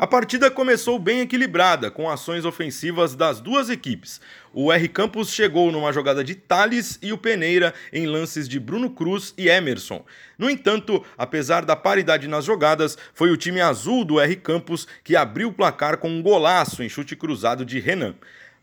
A partida começou bem equilibrada, com ações ofensivas das duas equipes. O R Campos chegou numa jogada de Thales e o Peneira em lances de Bruno Cruz e Emerson. No entanto, apesar da paridade nas jogadas, foi o time azul do R Campos que abriu o placar com um golaço em chute cruzado de Renan.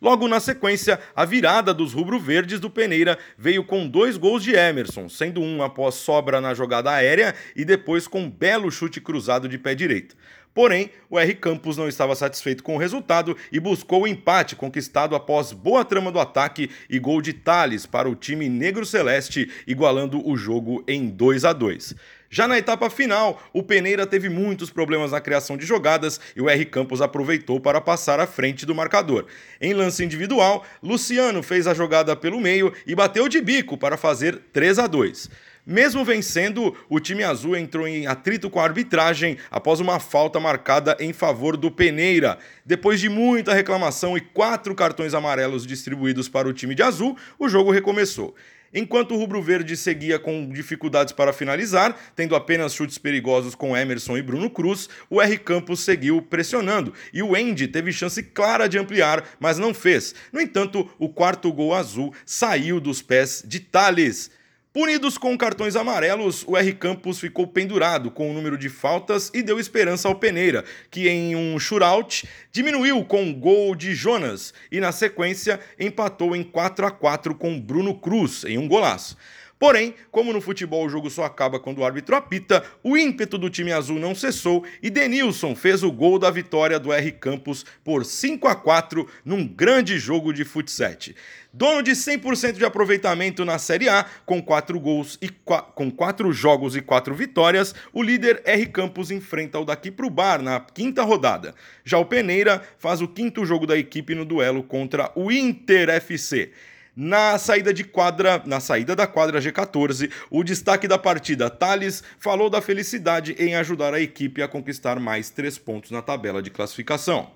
Logo na sequência, a virada dos rubro-verdes do Peneira veio com dois gols de Emerson, sendo um após sobra na jogada aérea e depois com um belo chute cruzado de pé direito. Porém, o R Campos não estava satisfeito com o resultado e buscou o empate conquistado após boa trama do ataque e gol de Thales para o time negro celeste, igualando o jogo em 2 a 2. Já na etapa final, o Peneira teve muitos problemas na criação de jogadas e o R Campos aproveitou para passar à frente do marcador. Em lance individual, Luciano fez a jogada pelo meio e bateu de bico para fazer 3 a 2. Mesmo vencendo, o time azul entrou em atrito com a arbitragem após uma falta marcada em favor do Peneira. Depois de muita reclamação e quatro cartões amarelos distribuídos para o time de azul, o jogo recomeçou. Enquanto o Rubro Verde seguia com dificuldades para finalizar, tendo apenas chutes perigosos com Emerson e Bruno Cruz, o R Campos seguiu pressionando e o Andy teve chance clara de ampliar, mas não fez. No entanto, o quarto gol azul saiu dos pés de Thales. Punidos com cartões amarelos, o R Campos ficou pendurado com o número de faltas e deu esperança ao Peneira, que em um shootout diminuiu com um gol de Jonas e na sequência empatou em 4 a 4 com Bruno Cruz em um golaço. Porém, como no futebol o jogo só acaba quando o árbitro apita, o ímpeto do time azul não cessou e Denilson fez o gol da vitória do R Campos por 5 a 4 num grande jogo de futsal. Dono de 100% de aproveitamento na Série A, com 4 gols e com 4 jogos e 4 vitórias, o líder R Campos enfrenta o daqui pro bar na quinta rodada. Já o Peneira faz o quinto jogo da equipe no duelo contra o Inter FC. Na saída de quadra, na saída da quadra G14, o destaque da partida, Thales, falou da felicidade em ajudar a equipe a conquistar mais três pontos na tabela de classificação.